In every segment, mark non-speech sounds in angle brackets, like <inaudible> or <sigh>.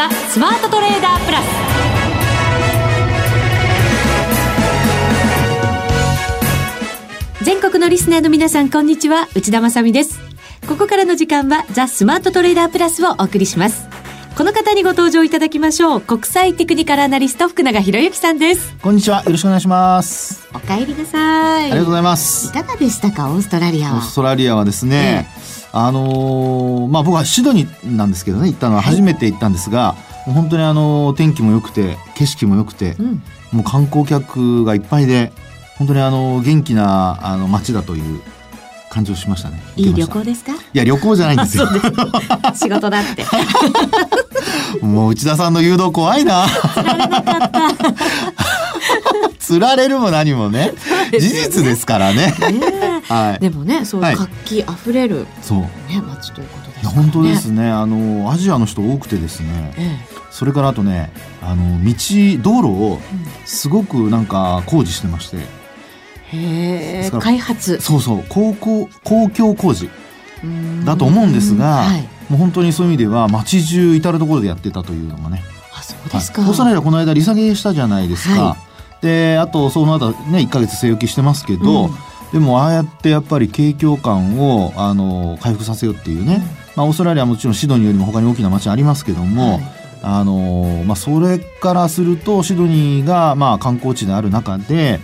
ザ・スマートトレーダープラス。全国のリスナーの皆さんこんにちは。内田まさです。ここからの時間はザ・スマートトレーダープラスをお送りします。この方にご登場いただきましょう。国際テクニカルアナリスト福永博之さんです。こんにちは。よろしくお願いします。お帰りなさい。ありがとうございます。いかがでしたか？オーストラリアは。オーストラリアはですね、ええ、あのー、まあ僕はシドニーなんですけどね行ったのは初めて行ったんですが、はい、本当にあの天気も良くて景色も良くて、うん、もう観光客がいっぱいで本当にあの元気なあの街だという感じをしましたね。いい旅行ですか？いや旅行じゃないんですよ。<laughs> 仕事だって。もう内田さんの誘導怖いな。釣 <laughs> られるも何もね、ね、事実ですからね。ねはい。でもね、そう活気あふれる、はい、そうね街ということです、ね、本当ですね。あのアジアの人多くてですね。ええ、それからあとね、あの道道路をすごくなんか工事してまして。へ開発。そうそう公共公共工事だと思うんですが、はい、もう本当にそういう意味では街中至る所でやってたというのがね。あそうですか、はい、オーストラリアこの間利下げしたじゃないですか、はい、であとその後ね1か月据え置きしてますけど、うん、でもああやってやっぱり景況感をあの回復させようっていうね、うん、まあ、オーストラリアはもちろんシドニーよりも他に大きな街ありますけども、あのまあ、それからするとシドニーがまあ観光地である中で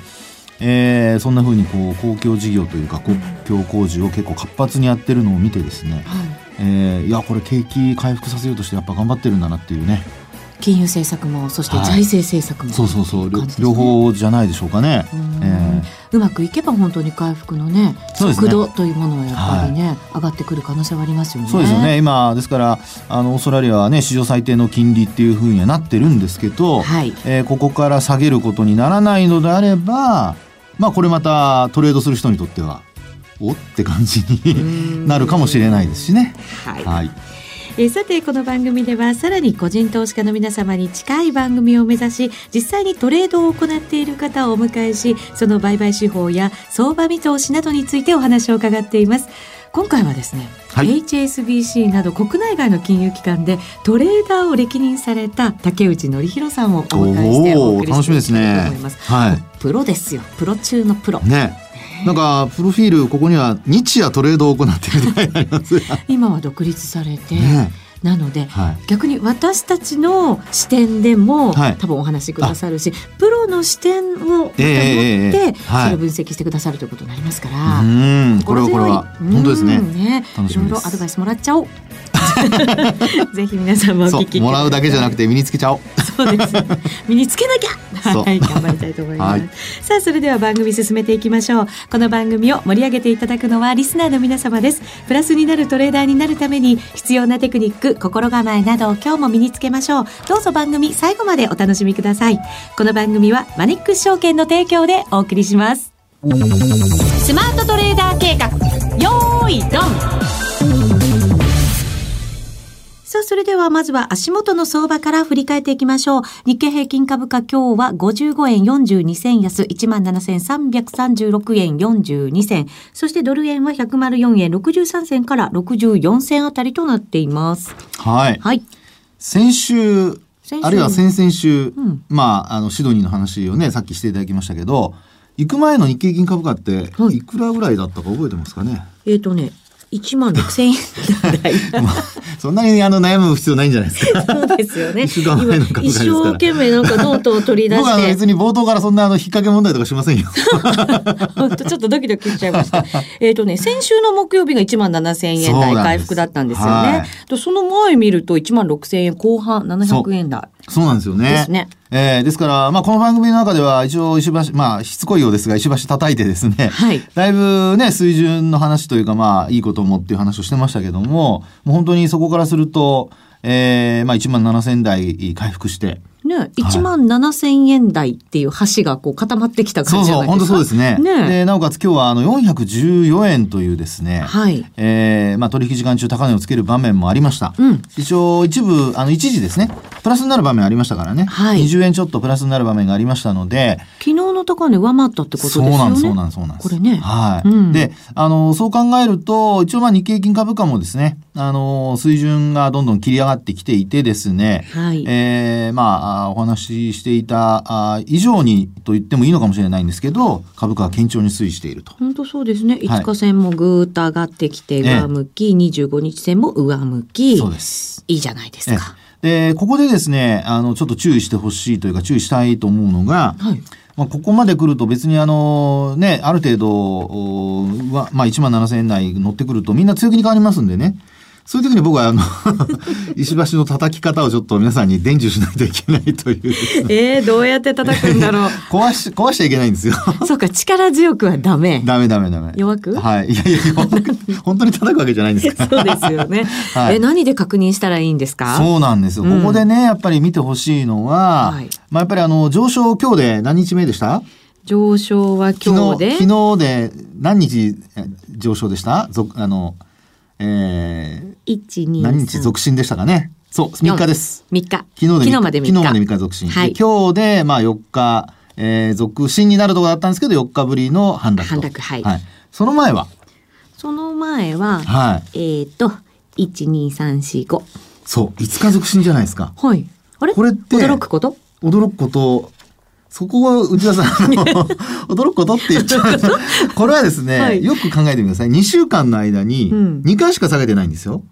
えー、そんなふうにこう公共事業というか公共工事を結構活発にやってるのを見てですね、はい。えー、いやこれ景気回復させようとしてやっぱ頑張ってるんだなっていうね。金融政策もそして財政政策も、はい、そうそう。そう、ね、両方じゃないでしょうかね、えー、うまくいけば本当に回復のね速度というものはやっぱりね、はい、上がってくる可能性はありますよね。そうですよね。今ですからあのオーストラリアはね史上最低の金利っていうふうにはなってるんですけど、はい。えー、ここから下げることにならないのであればまあこれまたトレードする人にとってはおって感じになるかもしれないですしね。はい、はい。えさてこの番組ではさらに個人投資家の皆様に近い番組を目指し実際にトレードを行っている方をお迎えしその売買手法や相場見通しなどについてお話を伺っています今回はですね、はい、HSBC など国内外の金融機関でトレーダーを歴任された竹内則弘さんをお迎えしてお送りしていきたいと思います、ね、はい、プロですよ。プロ中のプロ。ね。なんかプロフィールここには日夜トレードを行っている <laughs> 今は独立されて、ね、なので、はい、逆に私たちの視点でも、はい、多分お話しくださるしプロの視点を持って、えー、それを分析してくださるということになりますから、うんこれはこれは。本当ですね。ね。いろいろアドバイスもらっちゃおう。<laughs> ぜひ皆さんもお聞きもらうだけじゃなくて身につけちゃおう。そうです。身につけなきゃ。<laughs> はい、頑張りたいと思います。はい、さあ、それでは番組進めていきましょう。この番組を盛り上げていただくのはリスナーの皆様です。プラスになるトレーダーになるために必要なテクニック、心構えなど今日も身につけましょう。どうぞ番組最後までお楽しみください。この番組はマネックス証券の提供でお送りします。スマートトレーダー計画、よーいドンさあ、それではまずは足元の相場から振り返っていきましょう。日経平均株価今日は55円42銭安、17,336円42銭。そしてドル円は104円63銭から64銭あたりとなっています。はい。はい。先週、あるいは先々週、うん、まあ、あの、シドニーの話をね、さっきしていただきましたけど、行く前の日経平均株価って、いくらぐらいだったか覚えてますかね、えっ、ー、とね、1万6千円台 <laughs> まあ、そんなにあの悩む必要ないんじゃないですか。そうですよね。一生懸命なんかノートを取り出して。別に冒頭からそんなあの引っ掛け問題とかしませんよ。<laughs> 本当ちょっとドキドキしちゃいました。えっとね、先週の木曜日が1万7千円台回復だったんですよね。はい、その前見ると1万6千円後半700円台。そうなんですよね。ですね。えー、ですから、まあ、この番組の中では一応石橋、まあ、しつこいようですが、石橋叩いてですね、はい、だいぶね、水準の話というか、まあ、いいこともっていう話をしてましたけども、もう本当にそこからすると、えー、まあ、1万7000台回復して、ね、1万7000円台っていう橋がこう固まってきた感じじゃないですか。そうそう、本当そうですね。ねで、なおかつ今日はあの414円というですね、はい。えー、まあ取引時間中高値をつける場面もありました。うん。一応一部、あの一時ですね、プラスになる場面ありましたからね。はい。20円ちょっとプラスになる場面がありましたので、昨日の高値上回ったってことですよね。そうなんです、そうなんです、そうなんです。これね。はい。うん、で、あの、そう考えると、一応まあ日経平均株価もですね、あの、水準がどんどん切り上がってきていてですね、はい。えー、まあ、お話ししていたあ以上にと言ってもいいのかもしれないんですけど株価は堅調に推移していると。本当そうですね。5日線もぐーっと上がってきて上向き、ええ、25日線も上向きそうです。いいじゃないですか。でここでですねあのちょっと注意してほしいというか注意したいと思うのが、はい。まあ、ここまで来ると別にあのね、ある程度は、まあ1万7000円台乗ってくるとみんな強気に変わりますんでね。そういう時に僕はあの <laughs> 石橋の叩き方をちょっと皆さんに伝授しないといけないという、えー、どうやって叩くんだろう。<laughs> 壊し、壊しちゃいけないんですよ。<laughs> そうか、力強くはダメ。ダメダメダメ。弱く？はい。いやいや、本当に叩くわけじゃないんですかそうですよね。はい、え、何で確認したらいいんですか？そうなんですよ。ここでね、やっぱり見てほしいのは、はい、まあやっぱりあの、上昇今日で何日目でした？上昇は今日で？昨日で何日上昇でした？あの、えー、何日続伸でしたかね？そう、3日です。3日。昨日で昨日まで3日。昨日まで3日続伸。はい、今日で、まあ4日、えー、続伸になるところだったんですけど、4日ぶりの反落反落、はい。はい。その前は？その前は、はい。えっ、ー、と、1、2、3、4、5。そう、5日続伸じゃないですか。はい。あれ？これって、驚くこと？驚くこと、そこは内田さん、<laughs> 驚くことって言っちゃう。これはですね、はい、よく考えてみてください。2週間の間に2回しか下げてないんですよ。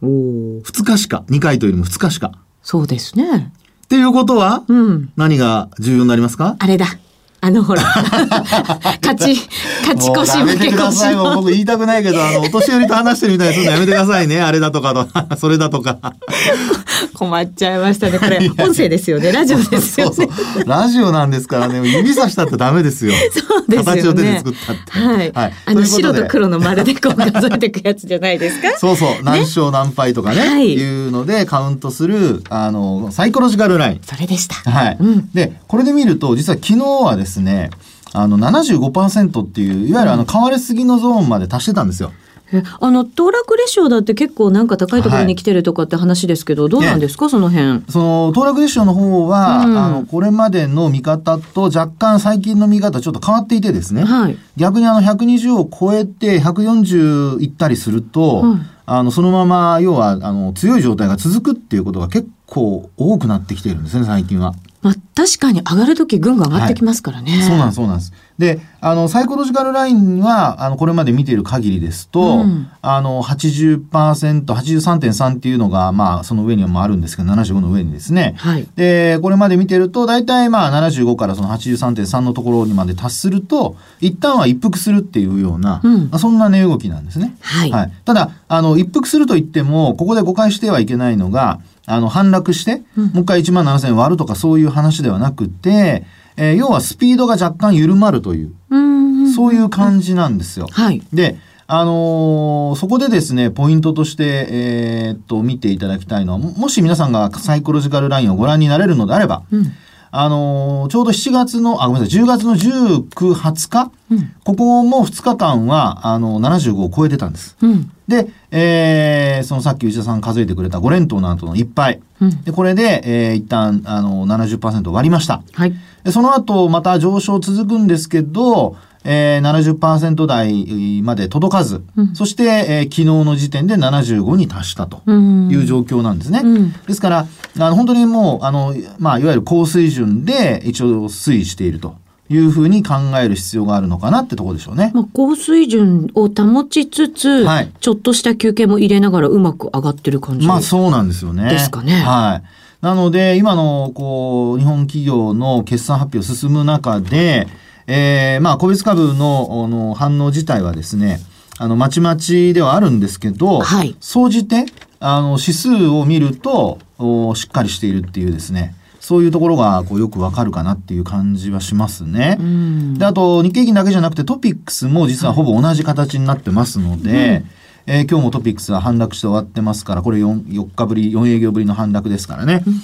うん、2日しか。2回というよりも2日しか。そうですね。っていうことは、うん、何が重要になりますか？あれだ。あのほら、<laughs> 勝ち、勝ち越し負け越し。もう僕言いたくないけど、あの、お年寄りと話してるみたいにするのやめてくださいね。あれだとかと、<laughs> それだとか。<laughs> 困っちゃいましたね。これ、音声ですよね。ラジオですよね。そうそうラジオなんですからね、指さしたってダメですよ。そうですよね。形を手で作ったって。はい。はい、あの、白と黒の丸でこう数えていくやつじゃないですか？そうそう。何勝何敗とかね。はい。いうのでカウントする、あの、サイコロジカルライン。それでした。はい。うん、で、これで見ると、実は昨日はですね、ですね、あの75%っていう、いわゆるあの買われすぎのゾーンまで達してたんですよ。あの騰落レシオだって結構なんか高いところに来てるとかって話ですけど、はい、どうなんですか、その辺。その騰落レシオの方は、うん、あのこれまでの見方と若干最近の見方ちょっと変わっていてですね、はい、逆にあの120を超えて140いったりすると、うん、あのそのまま要はあの強い状態が続くっていうことが結構多くなってきているんですね最近は。まあ、確かに上がる時ぐんぐん上がってきますからね。はい、そうなんです、そうなんです。で、あの、サイコロジカルラインは、あの、これまで見ている限りですと、うん、あの、80%、83.3っていうのが、まあ、その上にもあるんですけど、75の上にですね。はい。で、これまで見てると、大体まあ、75からその83.3のところにまで達すると、一旦は一服するっていうような、うん、そんな値動きなんですね。はい。はい。ただ、あの、一服すると言っても、ここで誤解してはいけないのが、あの、反落して、もう一回1万7000円割るとかそういう話ではなくて、えー、要はスピードが若干緩まるという、うそういう感じなんですよ。はい。で、あのー、そこでですね、ポイントとして、えー、っと、見ていただきたいのは、もし皆さんがサイコロジカルラインをご覧になれるのであれば、うん、あのー、ちょうど7月の、あ、ごめんなさい、10月の19、20日、うん、ここも2日間は、あの、75を超えてたんです。うん、で、えー、そのさっき内田さん数えてくれた5連投の後の1敗。うん、で、これで、えー、一旦、あの、70%割りました。はい。で、その後、また上昇続くんですけど、えー、70%台まで届かず、うん、そして、えー、昨日の時点で75に達したという状況なんですね。うん、ですから、あの本当にもう、あの、まあ、いわゆる高水準で一応推移していると。いうふうに考える必要があるのかなってところでしょうね。まあ、高水準を保ちつつ、はい、ちょっとした休憩も入れながらうまく上がってる感じまあそうなんですよね。ですかね。はい。なので、今の、こう、日本企業の決算発表進む中で、えー、まあ、個別株のの反応自体はですね、あの、まちまちではあるんですけど、はい。総じて、あの、指数を見ると、おしっかりしているっていうですね、そういうところがこうよくわかるかなっていう感じはしますね。で、あと、日経平均だけじゃなくてトピックスも実はほぼ同じ形になってますので、はいうんえー、今日もトピックスは反落して終わってますから、これ 4, 4日ぶり、4営業ぶりの反落ですからね。うん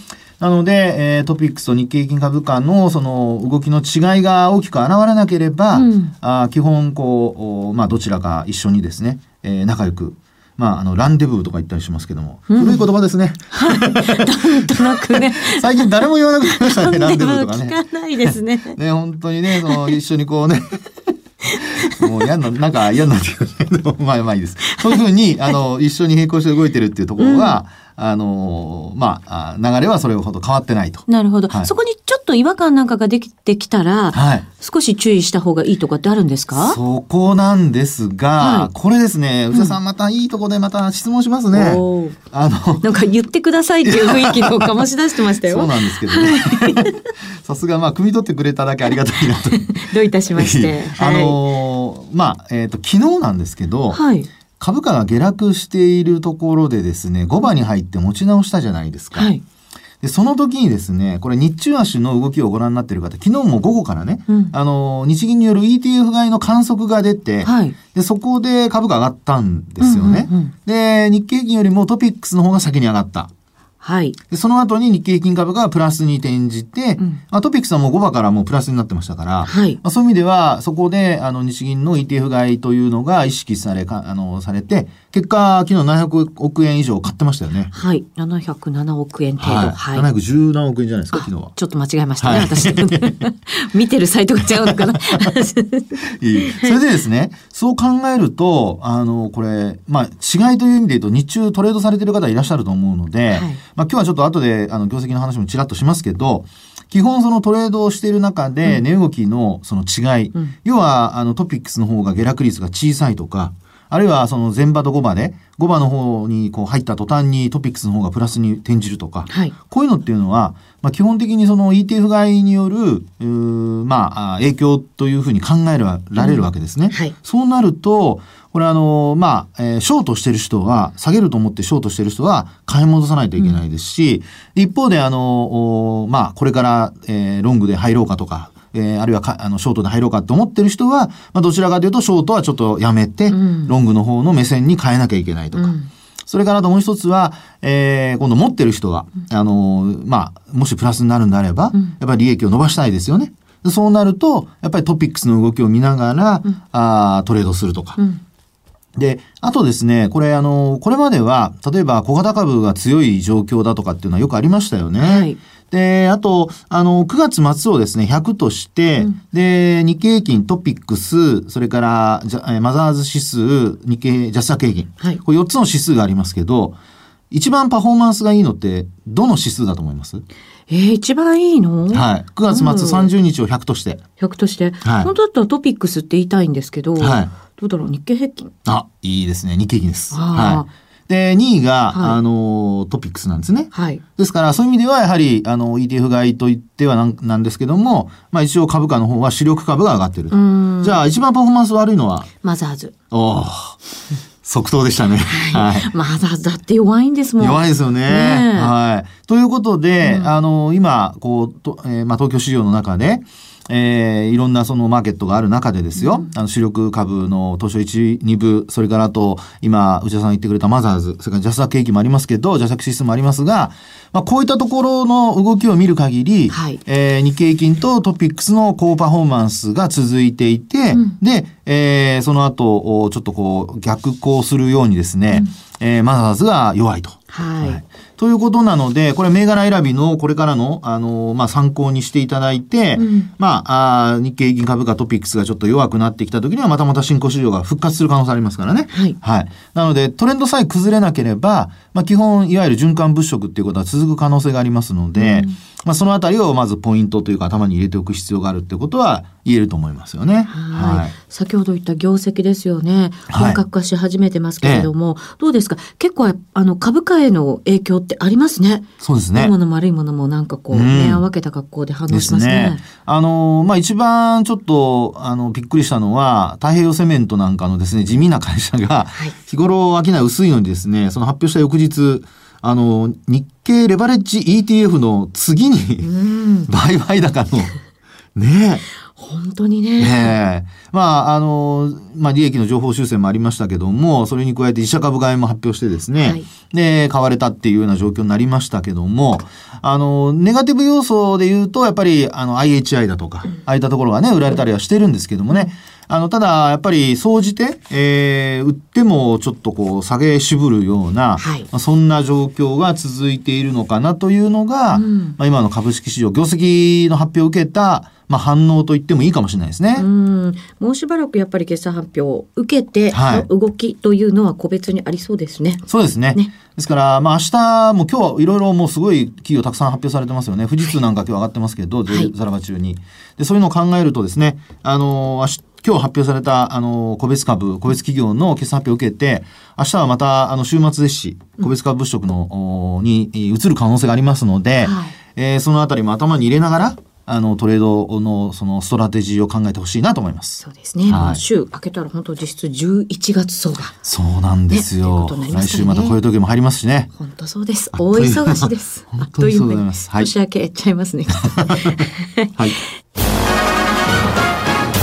なので、えー、トピックスと日経平均株価のその動きの違いが大きく現れなければ、うん、あ基本こう、まあどちらか一緒にですね、えー、仲良くまあ、あの、ランデブーとか言ったりしますけども、うん、古い言葉ですね。はい。なんとなくね。<laughs> 最近誰も言わなくなりましたね、<laughs> ランデブーとかね。聞かないですね。ね、本当にね、その、一緒にこうね、<laughs> もう嫌な、なんか嫌になってくるけど、まあまあいいです。そういうふうに、あの、一緒に並行して動いてるっていうところは、うんあのまあ、流れはそれほど変わってないと。なるほど、はい、そこにちょっと違和感なんかができてきたら、はい、少し注意した方がいいとかってあるんですか？そこなんですが、はい、これですね、内田さんまたいいとこでまた質問しますね。うん、あの、なんか言ってくださいっていう雰囲気の醸し出してましたよ。<laughs> そうなんですけどね。さすが、まあ、汲み取ってくれただけありがたいなと。<laughs> どういたしまして。<laughs> あのー、まあ、えっ、ー、と、昨日なんですけど、はい。株価が下落しているところでですね、5番に入って持ち直したじゃないですか。はい。で、その時にですね、これ日中足の動きをご覧になっている方、昨日も午後からね、うん、あの、日銀による ETF 買いの観測が出て、はい、で、そこで株価上がったんですよね。で、日経平均よりもトピックスの方が先に上がった。はい。で、その後に日経平均株がプラスに転じて、うん、あトピックスはもう5番からもうプラスになってましたから、はい。まあ、そういう意味では、そこで、あの、日銀の ETF 買いというのが意識され、かあの、されて、結果、昨日700億円以上買ってましたよね。はい。707億円程度。はい。はい、710何億円じゃないですか、昨日は。ちょっと間違えましたね、はい、私。<laughs> 見てるサイトが違うのかな。<laughs> いい。それでですね、そう考えると、あの、これ、まあ、違いという意味で言うと、日中トレードされてる方いらっしゃると思うので、はい、まあ、今日はちょっと後で、あの、業績の話もちらっとしますけど、基本そのトレードをしている中で、値動きのその違い、うん、要は、あの、トピックスの方が下落率が小さいとか、あるいはその前場と後場で、5場の方にこう入った途端にトピックスの方がプラスに転じるとか、はい、こういうのっていうのは、まあ、基本的にその ETF 買いによる、まあ、影響というふうに考えられるわけですね。うんはい、そうなると、これあの、まあ、えー、ショートしてる人は、下げると思ってショートしてる人は買い戻さないといけないですし、うん、一方であの、まあ、これから、えー、ロングで入ろうかとか、えー、あるいはあのショートで入ろうかと思ってる人は、まあ、どちらかというとショートはちょっとやめて、うん、ロングの方の目線に変えなきゃいけないとか。うん、それからあともう一つは、えー、今度持ってる人は、あのー、まあ、もしプラスになるんであれば、やっぱり利益を伸ばしたいですよね。そうなると、やっぱりトピックスの動きを見ながら、うん、あトレードするとか。で、あとですね、これあの、これまでは、例えば小型株が強い状況だとかっていうのはよくありましたよね。はい。で、あと、あの、9月末をですね、100として、うん、で、日経平均、トピックス、それから、マザーズ指数、日経、ジャスタ平均。はい。これ4つの指数がありますけど、一番パフォーマンスがいいのって、どの指数だと思います？えー、一番いいの？はい。9月末30日を100として。100として。はい。本当だったらトピックスって言いたいんですけど、はい。どうだろう、日経平均。あ、いいですね。日経平均です。はい。で、2位が、はい、あの、トピックスなんですね。はい。ですから、そういう意味では、やはり、あの、ETF 買いといってはなんなんですけども、まあ一応株価の方は主力株が上がってる。じゃあ、一番パフォーマンス悪いのは？マザーズ。お即答でしたね。<laughs> はい。マザーズだって弱いんですもん。弱いですよね。ねはい。ということで、うん、あの、今、こう、とえー、まあ東京市場の中で、えー、いろんなそのマーケットがある中でですよ、うん、あの主力株の東証1、2部、それからあと、今、内田さん言ってくれたマザーズ、それからジャスダーケーキもありますけど、ジャスダーシステムもありますが、まあ、こういったところの動きを見る限り、はい、えー、日経金とトピックスの高パフォーマンスが続いていて、うん、で、えー、その後、ちょっとこう、逆行するようにですね、うん、えー、マザーズが弱いと。はい、はいということなので、これ銘柄選びのこれからの、あの、まあ、参考にしていただいて、うん、まあ、あ日経平均株価トピックスがちょっと弱くなってきた時には、またまた新興市場が復活する可能性ありますからね。はい。はい。なので、トレンドさえ崩れなければ、まあ、基本、いわゆる循環物色っていうことは続く可能性がありますので、うんまあ、そのあたりをまずポイントというか頭に入れておく必要があるってことは言えると思いますよね。はい。先ほど言った業績ですよね。本格化し始めてますけれども、はいどうですか？結構あの株価への影響ってありますね。そうですね。いいものも悪いものもなんかこう、目を分けた格好で反応しますね。すねあの、まあ、一番ちょっとあのびっくりしたのは太平洋セメントなんかのですね地味な会社が、日頃商い薄いのにですねその発表した翌日あの、日経レバレッジ ETF の次に、<laughs> 売買高の、ね本当にね。ねまあ、あの、まあ、利益の情報修正もありましたけども、それに加えて自社株買いも発表してですね、はい、で、買われたっていうような状況になりましたけども、あの、ネガティブ要素で言うと、やっぱり、あの、IHI だとか、ああいったところがね、売られたりはしてるんですけどもね、あの、ただ、やっぱり、総じて、えー、売ってもちょっとこう、下げ渋るような、はい、まあ、そんな状況が続いているのかなというのが、うん、まあ、今の株式市場、業績の発表を受けた、まあ、反応と言ってもいいかもしれないですね。うんもうしばらくやっぱり決算発表を受けて、はい、動きというのは個別にありそうですね。そうですね。ねですから、まあ、明日も今日いろいろもうすごい企業たくさん発表されてますよね。富士通なんか今日上がってますけど、はい、ザラバ中に。で、そういうのを考えるとですね、あの、明日、今日発表された、あの、個別株、個別企業の決算発表を受けて、明日はまた、あの、週末ですし、個別株物色の、に移る可能性がありますので、はい、えー、そのあたりも頭に入れながら、あのトレードのそのストラテジーを考えてほしいなと思います。そうですね。はい、週明けたら本当実質11月相場。そうなんですよ。ねね、来週またこういう時も入りますしね。本当そうです。大忙しです。<laughs> 本当にそうございます。はい、年明けちゃいますね。<laughs> はい。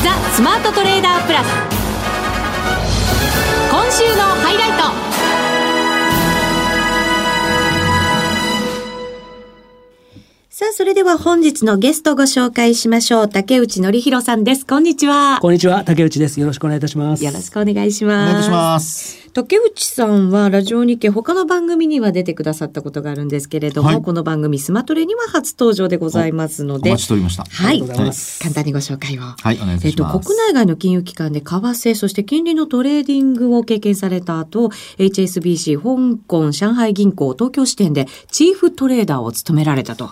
ザスマートトレーダープラス。今週のハイライト。さあ、それでは本日のゲストご紹介しましょう。竹内典弘さんです。こんにちは。こんにちは。竹内です。よろしくお願いいたします。よろしくお願いします。お願いします。竹内さんはラジオ日経他の番組には出てくださったことがあるんですけれども、はい、この番組スマトレには初登場でございますので。お待ちしておりました。はい。簡単にご紹介を。はい、お願いします。えっと、国内外の金融機関で為替、そして金利のトレーディングを経験された後、HSBC、香港、上海銀行、東京支店でチーフトレーダーを務められたと。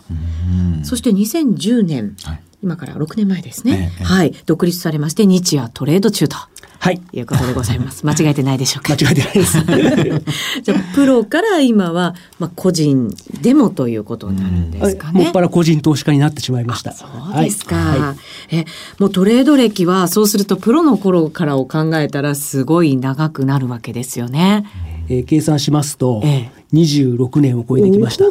そして2010年、はい、今から6年前ですね、ええ、はい、独立されまして日夜トレード中と。はい。いうことでございます。<laughs> 間違えてないでしょうか。間違えてないです。<laughs> じゃプロから今は、まあ、個人でもということになるんですかね。もっぱら個人投資家になってしまいました。そうですか、はい、え、もうトレード歴は、そうするとプロの頃からを考えたら、すごい長くなるわけですよね。えー、計算しますと、ええ、26年を超えてきました。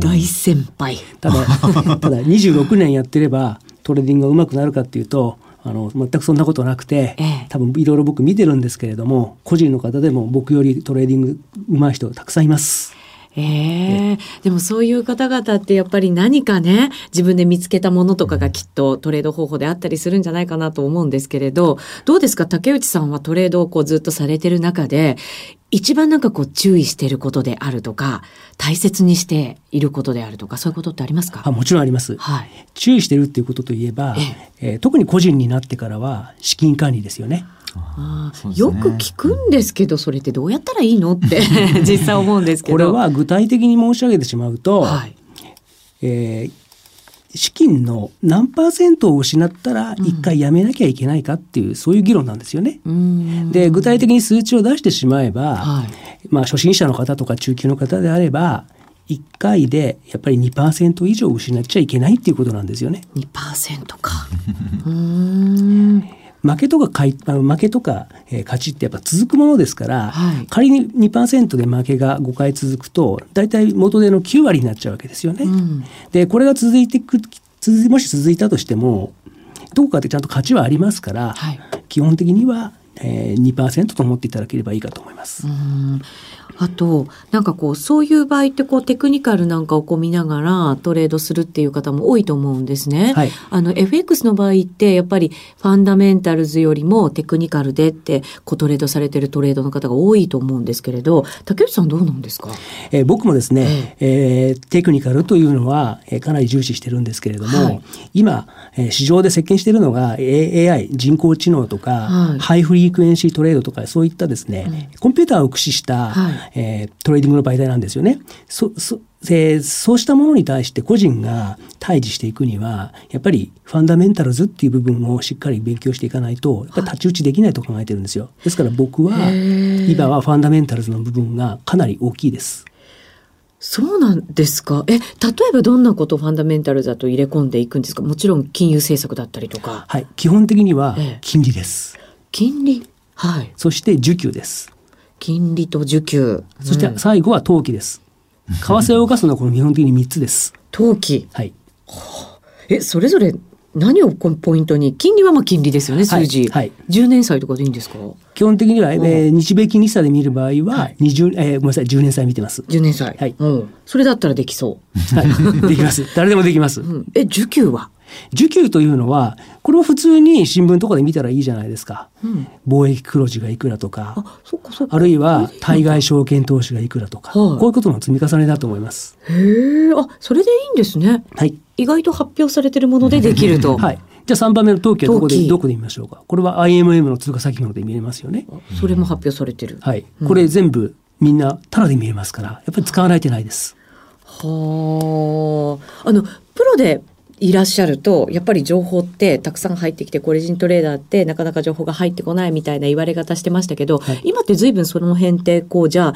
大先輩。ただ、ただ26年やってれば、トレーディングが上手くなるかっていうと、あの全くそんなことなくて、ええ、多分いろいろ僕見てるんですけれども個人の方でも僕よりトレーディング上手い人たくさんいます。ええ。ー、でもそういう方々ってやっぱり何かね自分で見つけたものとかがきっとトレード方法であったりするんじゃないかなと思うんですけれどどうですか？竹内さんはトレードをこうずっとされてる中で一番なんかこう注意していることであるとか、大切にしていることであるとか、そういうことってありますか？あもちろんあります。はい、注意してるっていうことといえば、ええ。ー、特に個人になってからは資金管理ですよね。あね、よく聞くんですけどそれってどうやったらいいの？って <laughs> 実際思うんですけど。これは具体的に申し上げてしまうと、はい、えー、資金の何パーセントを失ったら一回やめなきゃいけないかっていう、うん、そういう議論なんですよね。で具体的に数値を出してしまえば、はい、まあ初心者の方とか中級の方であれば1回でやっぱり2%以上失っちゃいけないっていうことなんですよね。2%か <laughs> 負けとか買い負けとか、えー、勝ちってやっぱ続くものですから、はい、仮に2%で負けが5回続くと大体元手の9割になっちゃうわけですよね。うん、でこれが続いてく続もし続いたとしてもどこかでちゃんと勝ちはありますから、はい、基本的には、えー、2%と思っていただければいいかと思います。あとなんかこうそういう場合ってこうテクニカルなんかをこう見ながらトレードするっていう方も多いと思うんですね。はい、あの FX の場合ってやっぱりファンダメンタルズよりもテクニカルでってこうトレードされてるトレードの方が多いと思うんですけれど竹内さんどうなんですか、えー、僕もですね、えー、えー、テクニカルというのは、えー、かなり重視してるんですけれども、はい、今、えー、市場で席巻しているのが AI 人工知能とか、はい、 high frequency trade とかそういったですね、コンピューターを駆使した、はいえー、トレーディングの媒体なんですよね。そそえそうしたものに対して個人が対峙していくにはやっぱりファンダメンタルズっていう部分をしっかり勉強していかないとやっぱ太刀打ちできないと考えてるんですよ。ですから僕は今はファンダメンタルズの部分がかなり大きいです。そうなんですか？え、例えばどんなことをファンダメンタルだと入れ込んでいくんですか？もちろん金融政策だったりとか。はい、基本的には金利です。金利。はい。そして需給です。金利と需給。そして最後は投機です。<laughs> 為替を動かすのはこの基本的に3つです。投機。はい。え、それぞれ何をポイントに？金利はまあ金利ですよね数字、はい。はい、10年債とかでいいんですか？基本的には、えー、日米金利差で見る場合は20、はい、えー、ごめんなさい10年債見てます。10年債。はい、うん、それだったらできそう、はい、できます。誰でもできます、うん、え受給は？受給というのはこれは普通に新聞とかで見たらいいじゃないですか、うん、貿易黒字がいくらとかあるいは対外証券投資がいくらとか、こういうことの積み重ねだと思います。へえあそれでいいんですね。はい。意外と発表されてるものでできると。<laughs> はい。じゃあ3番目の陶器はどこでどこで見ましょうか。これは IMM の通貨先物で見れますよね。それも発表されてる。はい、これ全部みんなタダで見えますからやっぱり使わないといけないです。はああのプロでいらっしゃるとやっぱり情報ってたくさん入ってきてコレジントレーダーってなかなか情報が入ってこないみたいな言われ方してましたけど、はい、今って随分その辺ってこうじゃあ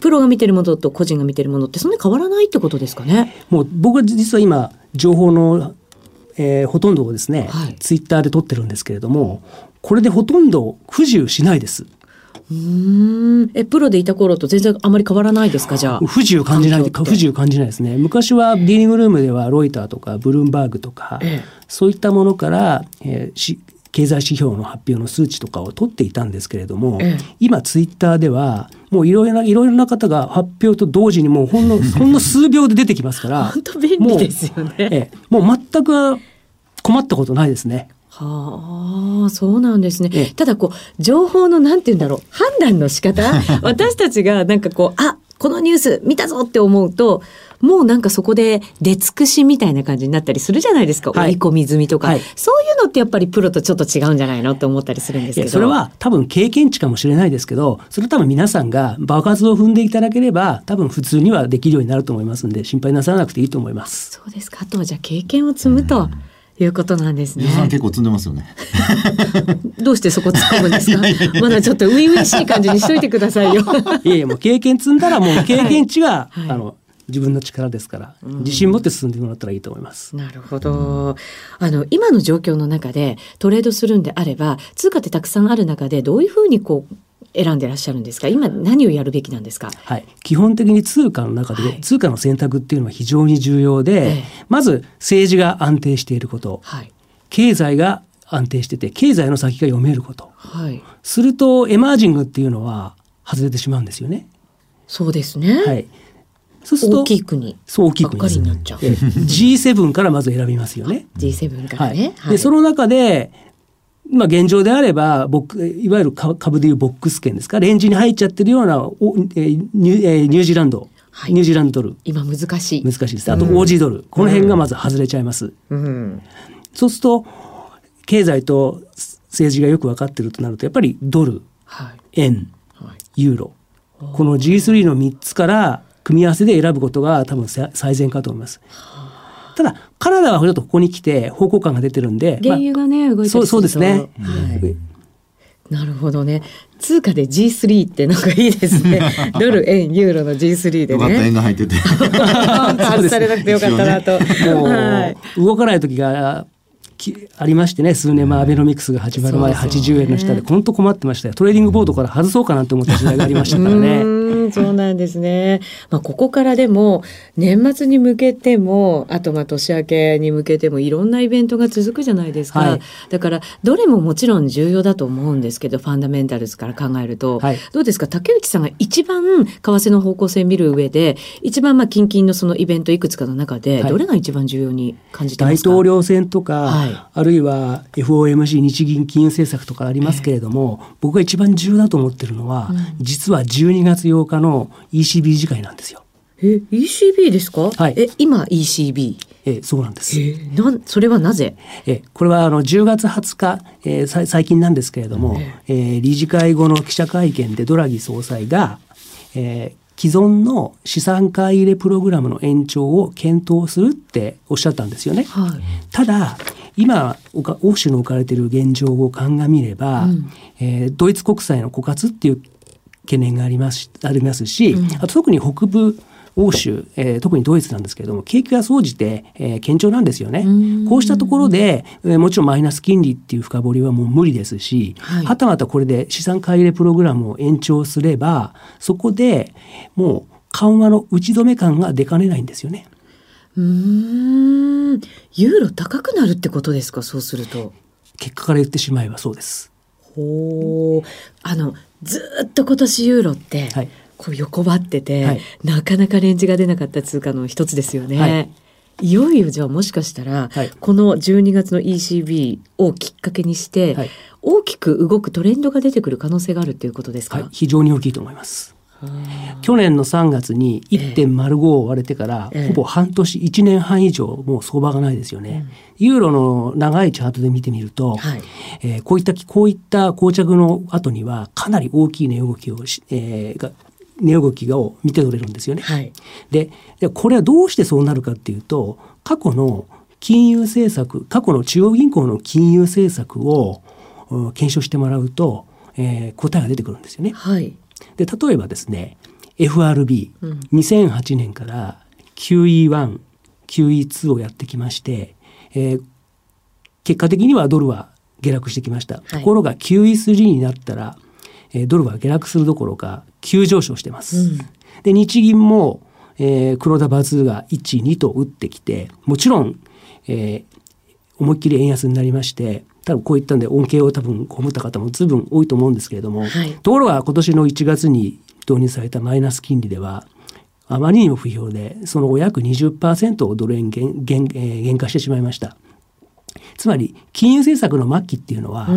プロが見てるものと個人が見てるものってそんなに変わらないってことですかね？もう僕は実は今情報の、えー、ほとんどをですね、はい、ツイッターで撮ってるんですけれどもこれでほとんど不自由しないです。うんえプロでいた頃と全然あまり変わらないですか？じゃあ。不自由感じない不自由感じないですね。昔はディーリングルームではロイターとかブルームバーグとか、ええ、そういったものから、えー、し経済指標の発表の数値とかを取っていたんですけれども、ええ、今ツイッターではもういろいろないろいろな方が発表と同時にもうほんの <laughs> ほんの数秒で出てきますから <laughs> 本当便利ですよね、ええ、もう全く困ったことないですね。はあ、そうなんですね。ただこう、情報のなんて言うんだろう、判断の仕方 <laughs> 私たちがなんかこう、あ、このニュース見たぞって思うと、もうなんかそこで出尽くしみたいな感じになったりするじゃないですか。はい、追い込み済みとか、はい、そういうのってやっぱりプロとちょっと違うんじゃないのって思ったりするんですけど。それは多分経験値かもしれないですけど、それ多分皆さんが爆発を踏んでいただければ、多分普通にはできるようになると思いますんで、心配なさらなくていいと思います。そうですか。あとはじゃあ経験を積むと。いうことなんですね。さん結構積んでますよね。<laughs> どうしてそこ突っ込むんですか？<laughs> まだちょっと初々しい感じにしといてくださいよ。いやいやもう経験積んだらもう経験値が、はい、あの自分の力ですから、自信持って進んでもらったらいいと思います。なるほど。あの今の状況の中でトレードするんであれば、通貨ってたくさんある中でどういうふうにこう選んでらっしゃるんですか今何をやるべきなんですか、はい、基本的に通貨の中で、はい、通貨の選択っていうのは非常に重要で、ええ、まず政治が安定していること、はい、経済が安定してて経済の先が読めること、はい、するとエマージングっていうのは外れてしまうんですよね。そうですね、はい、そうすると大きい国そう大きい国になっちゃう。G7 からまず選びますよね。G7 からね、はい、でその中でまあ、現状であれば、いわゆる株でいうボックス券ですか、レンジに入っちゃってるようなニュニュージーランド、はい、ニュージーランドドル。今難しい。難しいです。あと、オージードル、うん。この辺がまず外れちゃいます。うん、そうすると、経済と政治がよく分かってるとなると、やっぱりドル、はい、円、はい、ユーロ。この G3 の3つから組み合わせで選ぶことが多分最善かと思います。ただ、カナダはちょっとここに来て方向感が出てるんで。原油がね、まあ、動いてそうそうですね。はいなるほどね。通貨で G3 ってなんかいいですね。<laughs> ドル、円、ユーロの G3 でね。よかった、円が入ってて。<laughs> 外されなくてよかったなと。もう、はい、動かない時がありましてね数年前アベノミクスが始まる前80円の下で本当困ってましたよトレーディングボードから外そうかなと思った時代がありましたからね。そうなんですね。まあ、ここからでも年末に向けてもあとまあ年明けに向けてもいろんなイベントが続くじゃないですか、はい、だからどれももちろん重要だと思うんですけどファンダメンタルズから考えると、はい、どうですか？竹内さんが一番為替の方向性見る上で一番まあ近々のそのイベントいくつかの中で、どれが一番重要に感じてますか？大統領選とか、あるいは FOMC 日銀金融政策とかありますけれども、えー、僕が一番重要だと思ってるのは、うん、実は12月8日の ECB 次回なんですよ。え ECB ですか、はい、え今 ECB えそうなんです。えなんそれはなぜ？えこれはあの10月20日、えー、最近なんですけれども、えー、理事会後の記者会見でドラギ総裁が、えー、既存の資産買い入れプログラムの延長を検討するっておっしゃったんですよね。はい、ただ今欧州の置かれている現状を鑑みれば、うん、えー、ドイツ国債の枯渇っていう懸念がありますありますし、うん、あと特に北部欧州、えー、特にドイツなんですけれども景気が総じて、えー、堅調なんですよね。こうしたところで、えー、もちろんマイナス金利っていう深掘りはもう無理ですし、はい、はたまたこれで資産買い入れプログラムを延長すればそこでもう緩和の打ち止め感が出かねないんですよね。うん。ユーロ高くなるってことですか？そうすると。結果から言ってしまえばそうです。ほうあのずっと今年ユーロって、はい、こう横ばってて、はい、なかなかレンジが出なかった通貨の一つですよね。はい。いよいよじゃあもしかしたら、はい、この12月の ECB をきっかけにして、はい、大きく動くトレンドが出てくる可能性があるっていうことですか、はい、非常に大きいと思います。去年の3月に1.05を割れてから、えー、ほぼ半年1年半以上もう相場がないですよね。うん、ユーロの長いチャートで見てみると、はい、えー、こういったこういった膠着の後にはかなり大きい値動きをし、えー、が値動きを見て取れるんですよね。はい、でこれはどうしてそうなるかっていうと過去の金融政策過去の中央銀行の金融政策を検証してもらうと、えー、答えが出てくるんですよね。はい、で例えばですね FRB、うん、2008年から QE1、QE2 をやってきまして、えー、結果的にはドルは下落してきました。はい、ところが QE3 になったら、えー、ドルは下落するどころか急上昇してます。うん、で日銀も、えー、黒田バズーが1、2と打ってきてもちろん、えー、思いっきり円安になりまして多分こういったんで恩恵を多分被った方も随分多いと思うんですけれども、はい、ところが今年の1月に導入されたマイナス金利ではあまりにも不評でその後約20%をドル円減減,、えー、減価してしまいました。つまり金融政策の末期っていうのは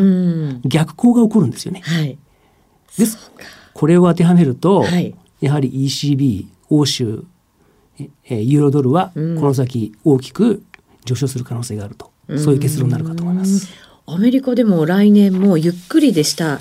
逆行が起こるんですよね。はい、ですこれを当てはめると、はい、やはり ECB 欧州えユーロドルはこの先大きく上昇する可能性があると、そういう結論になるかと思います。アメリカでも来年もゆっくりでした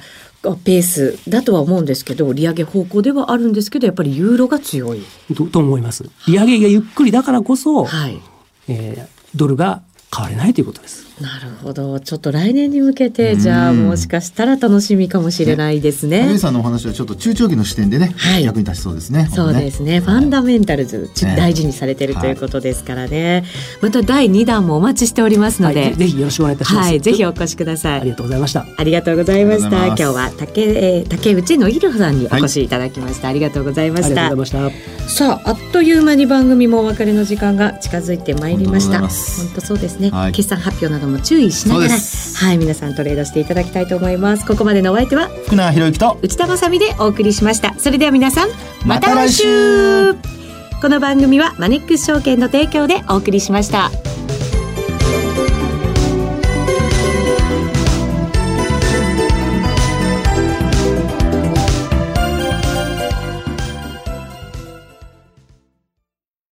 ペースだとは思うんですけど利上げ方向ではあるんですけどやっぱりユーロが強い。とと思います。利上げがゆっくりだからこそ、はい。えー、ドルが変われないということです。なるほど。ちょっと来年に向けて、じゃあもしかしたら楽しみかもしれないですね。ねさんのお話はちょっと中長期の視点でね、はい、役に立ちそうですね。そうですね。ねファンダメンタルズ、大事にされてるということですからね。また第2弾もお待ちしておりますので、はい、ぜひよろしくお願いいたします。はい、ぜひお越しください。ありがとうございました。ありがとうございました。今日は竹、えー、竹内のいるさんにお越しいただきました。ありがとうございました。さあ、あっという間に番組もお別れの時間が近づいてまいりました。本当そうですね。決算発表なども注意しながらはい皆さんトレードしていただきたいと思います。ここまでのお相手は福永博之と内田まさでお送りしました。それでは皆さんまた来週。この番組はマネックス証券の提供でお送りしました。